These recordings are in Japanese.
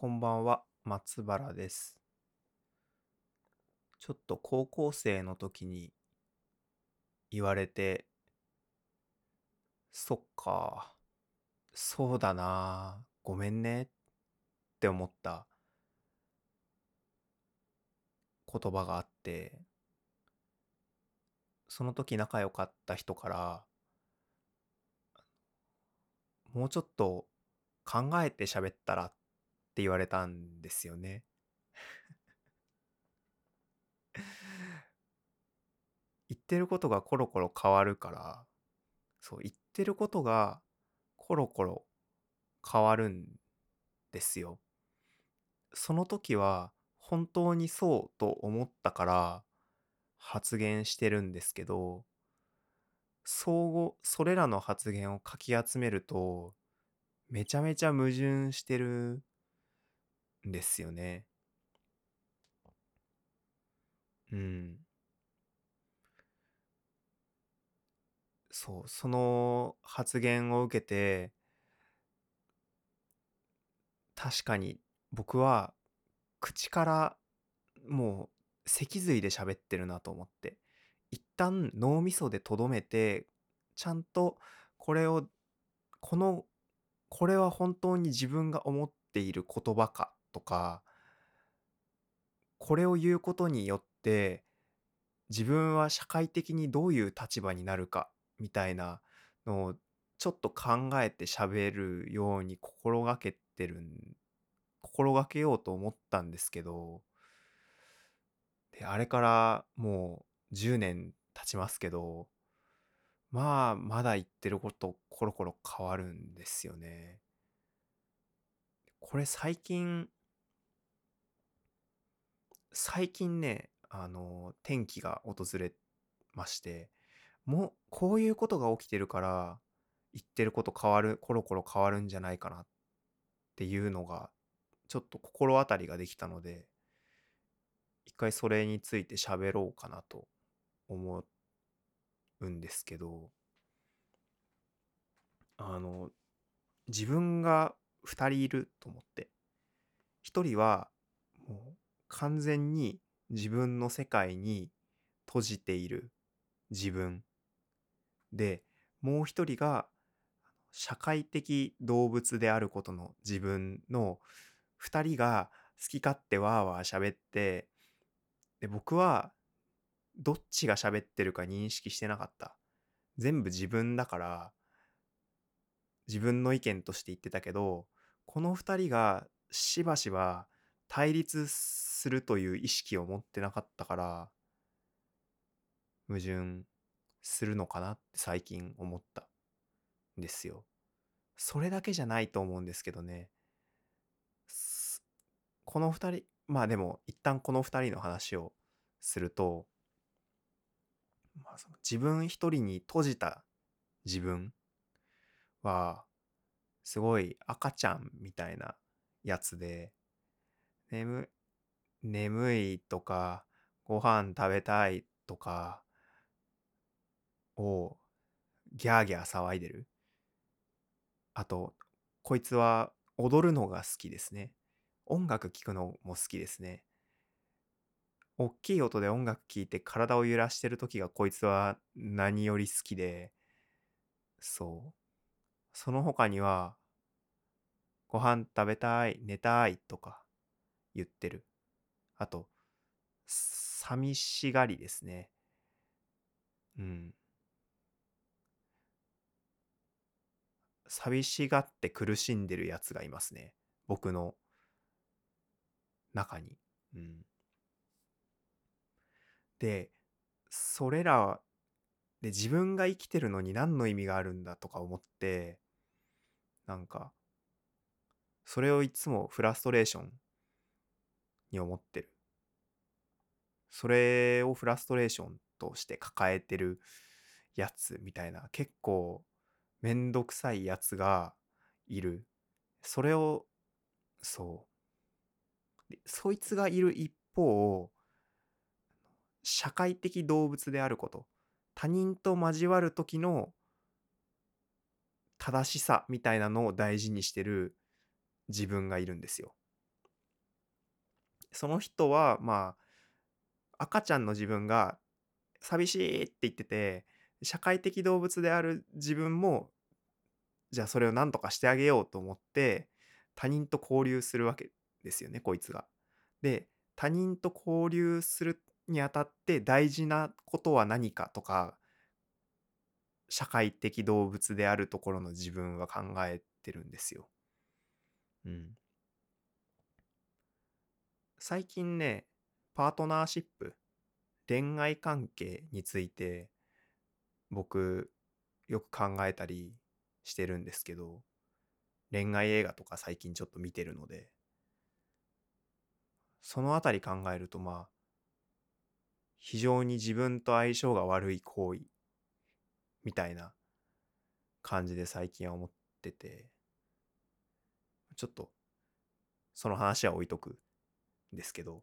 こんばんは、松原です。ちょっと高校生の時に言われて、そっか、そうだな、ごめんねって思った言葉があって、その時仲良かった人から、もうちょっと考えて喋ったらっって言われたんですよね。言ってることがコロコロ変わるから、そう、言ってることがコロコロ変わるんですよ。その時は本当にそうと思ったから発言してるんですけど、相互、それらの発言をかき集めると、めちゃめちゃ矛盾してるですよね。うん。そう、その発言を受けて、確かに僕は口からもう脊髄で喋ってるなと思って、一旦脳みそでとどめて、ちゃんとこれを、この、これは本当に自分が思っている言葉かとか、これを言うことによって自分は社会的にどういう立場になるかみたいなのをちょっと考えて喋るように心がけてる心がけようと思ったんですけどであれからもう10年経ちますけどまあまだ言ってることコロコロ変わるんですよね。これ最近最近ね、あの、転機が訪れまして、もう、こういうことが起きてるから、言ってること変わる、コロコロ変わるんじゃないかなっていうのが、ちょっと心当たりができたので、一回それについて喋ろうかなと思うんですけど、あの、自分が2人いると思って、1人はもう完全に自分の世界に閉じている自分。でもう一人が社会的動物であることの自分の二人が好き勝手わーわー喋ってで僕はどっちが喋ってるか認識してなかった。全部自分だから自分の意見として言ってたけどこの二人がしばしば対立すするという意識を持ってなかったから矛盾するのかなって最近思ったんですよ。それだけじゃないと思うんですけどね。この2人まあでも一旦この2人の話をすると、まあ、その自分一人に閉じた自分はすごい赤ちゃんみたいなやつで眠眠いとか、ご飯食べたいとかをギャーギャー騒いでる。あと、こいつは踊るのが好きですね。音楽聴くのも好きですね。大きい音で音楽聴いて体を揺らしてる時がこいつは何より好きで、そう。その他には、ご飯食べたい、寝たいとか言ってる。あと、寂しがりですね。うん。寂しがって苦しんでるやつがいますね。僕の中に。うん。で、それらで自分が生きてるのに何の意味があるんだとか思って、なんか、それをいつもフラストレーションに思ってる。それをフラストレーションとして抱えてるやつみたいな結構めんどくさいやつがいる。それを、そう。そいつがいる一方、社会的動物であること。他人と交わる時の正しさみたいなのを大事にしてる自分がいるんですよ。その人はまあ赤ちゃんの自分が寂しいって言ってて社会的動物である自分もじゃあそれを何とかしてあげようと思って他人と交流するわけですよねこいつが。で他人と交流するにあたって大事なことは何かとか社会的動物であるところの自分は考えてるんですよ。うん。最近ね、パートナーシップ、恋愛関係について僕よく考えたりしてるんですけど、恋愛映画とか最近ちょっと見てるので、そのあたり考えるとまあ、非常に自分と相性が悪い行為みたいな感じで最近は思ってて、ちょっとその話は置いとく。ですけど、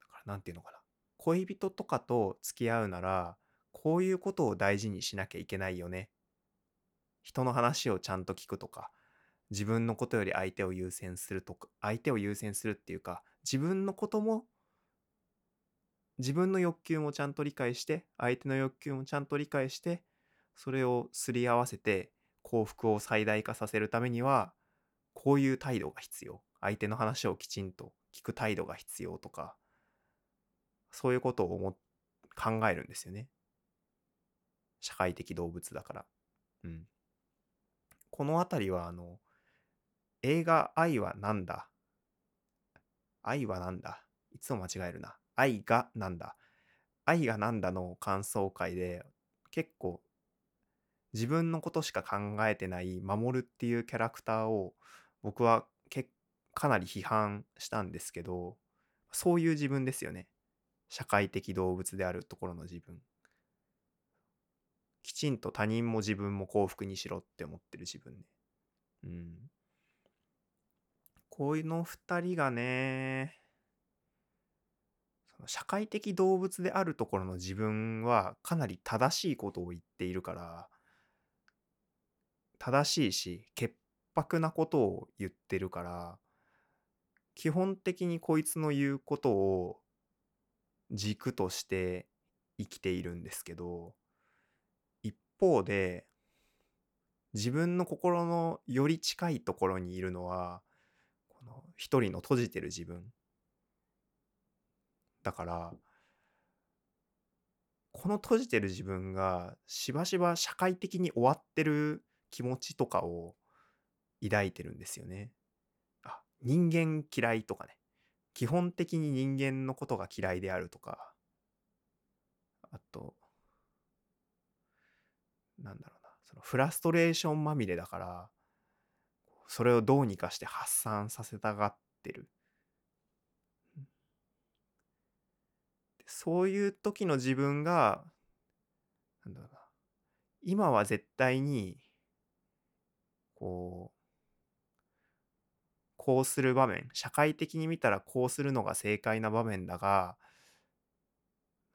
だからなんていうのかな。恋人とかと付き合うなら、こういうことを大事にしなきゃいけないよね。人の話をちゃんと聞くとか、自分のことより相手を優先するとか、相手を優先するっていうか、自分のことも自分の欲求もちゃんと理解して相手の欲求もちゃんと理解してそれをすり合わせて幸福を最大化させるためにはこういう態度が必要相手の話をきちんと聞く態度が必要とかそういうことを思考えるんですよね。社会的動物だから。うん。この辺りはあの映画「愛は何だ?」愛は何だ？いつも間違えるな。愛がなんだ？愛がなんだの感想会で結構自分のことしか考えてない守るっていうキャラクターを僕はかなり批判したんですけどそういう自分ですよね。社会的動物であるところの自分。きちんと他人も自分も幸福にしろって思ってる自分ね。うん。こういうの2人がね社会的動物であるところの自分はかなり正しいことを言っているから正しいし潔白なことを言ってるから基本的にこいつの言うことを軸として生きているんですけど一方で自分の心のより近いところにいるのはこの一人の閉じてる自分だからこの閉じてる自分がしばしば社会的に終わってる気持ちとかを抱いてるんですよね。人間嫌いとかね。基本的に人間のことが嫌いであるとか。あとなんだろうな。そのフラストレーションまみれだからそれをどうにかして発散させたがってる。そういう時の自分が、なんだろうな、今は絶対に、こう、こうする場面、社会的に見たらこうするのが正解な場面だが、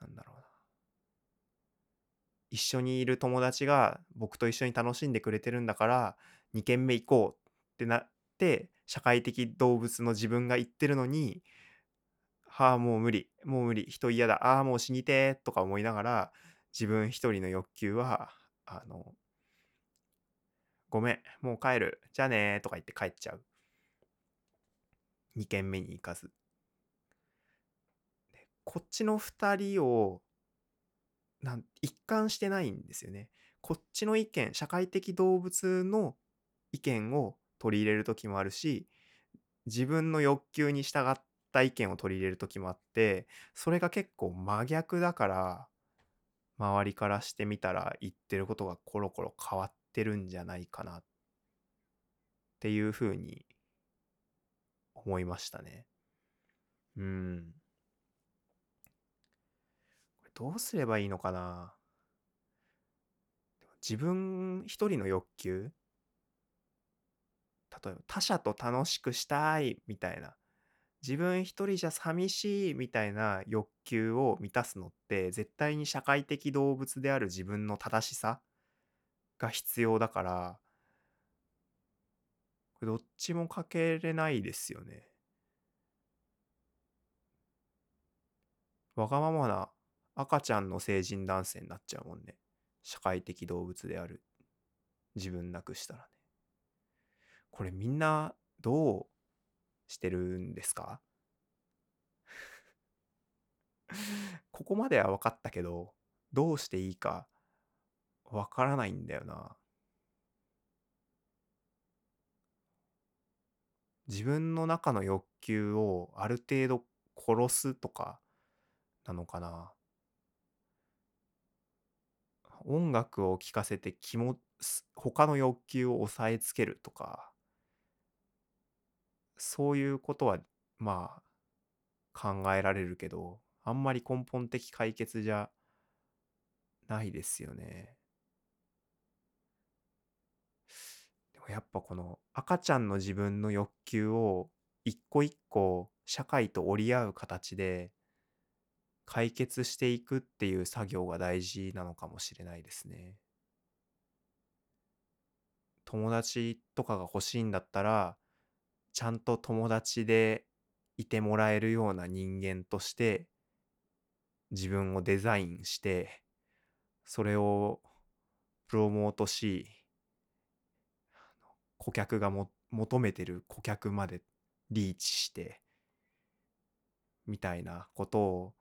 なんだろうな。一緒にいる友達が僕と一緒に楽しんでくれてるんだから2軒目行こうってなって社会的動物の自分が言ってるのにああ、もう無理、もう無理、人嫌だ、ああ、もう死にてとか思いながら、自分一人の欲求は、あの、ごめん、もう帰る、じゃあねとか言って帰っちゃう。2軒目に行かず。こっちの2人をなん一貫してないんですよね。こっちの意見、社会的動物の意見を取り入れる時もあるし、自分の欲求に従った意見を取り入れる時もあってそれが結構真逆だから周りからしてみたら言ってることがコロコロ変わってるんじゃないかなっていうふうに思いましたね。うん。これどうすればいいのかな？自分一人の欲求？例えば他者と楽しくしたいみたいな自分一人じゃ寂しいみたいな欲求を満たすのって絶対に社会的動物である自分の正しさが必要だからこれどっちもかけれないですよね。わがままな赤ちゃんの成人男性になっちゃうもんね。社会的動物である自分なくしたらね。これみんなどうしてるんですか？ここまでは分かったけど、どうしていいか分からないんだよな。自分の中の欲求をある程度殺すとかなのかな。音楽を聴かせて気も他の欲求を抑えつけるとかそういうことはまあ考えられるけどあんまり根本的解決じゃないですよね。でもやっぱこの赤ちゃんの自分の欲求を一個一個社会と折り合う形で解決していくっていう作業が大事なのかもしれないですね。友達とかが欲しいんだったらちゃんと友達でいてもらえるような人間として自分をデザインしてそれをプロモートし顧客がも求めてる顧客までリーチしてみたいなことを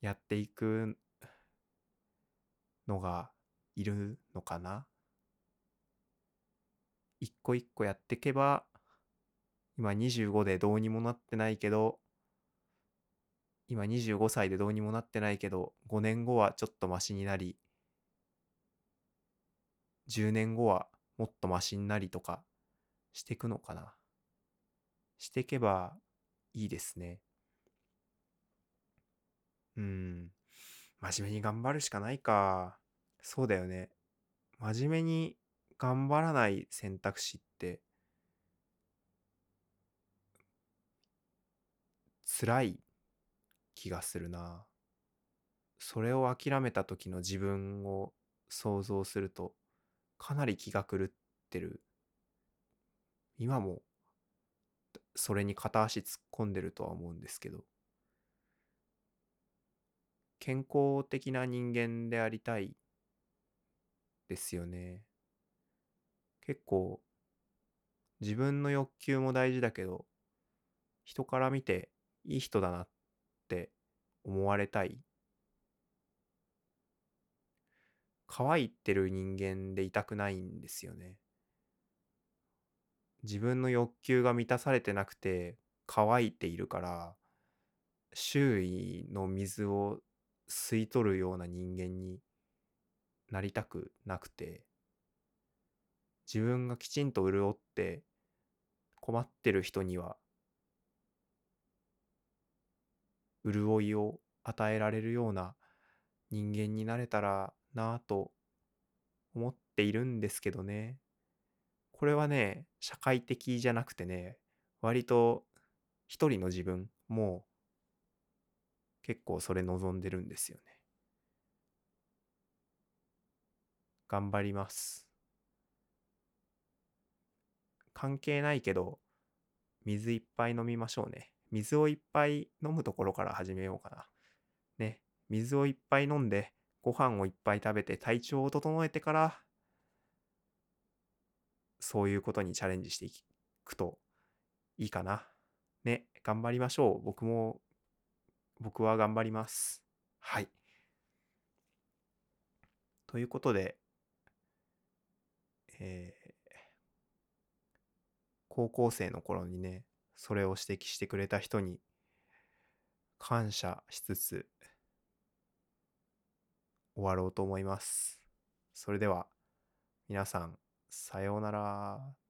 やっていくのがいるのかな。一個一個やっていけば今25でどうにもなってないけど今25歳でどうにもなってないけど5年後はちょっとマシになり10年後はもっとマシになりとかしていくのかなしていけばいいですね。うん。真面目に頑張るしかないか。そうだよね。真面目に頑張らない選択肢って辛い気がするな。それを諦めた時の自分を想像するとかなり気が狂ってる。今もそれに片足突っ込んでるとは思うんですけど。健康的な人間でありたいですよね。結構自分の欲求も大事だけど人から見ていい人だなって思われたい可愛いてる人間でいたくないんですよね。自分の欲求が満たされてなくて乾いているから周囲の水を吸い取るような人間になりたくなくて自分がきちんと潤って困ってる人には潤いを与えられるような人間になれたらなぁと思っているんですけどねこれはね社会的じゃなくてね割と一人の自分も結構それ望んでるんですよね。頑張ります。関係ないけど、水いっぱい飲みましょうね。水をいっぱい飲むところから始めようかな。ね。水をいっぱい飲んで、ご飯をいっぱい食べて体調を整えてから、そういうことにチャレンジしていくといいかな。ね。頑張りましょう。僕も僕は頑張ります。はい。ということで、えー、高校生の頃にね、それを指摘してくれた人に感謝しつつ終わろうと思います。それでは皆さん、さようなら。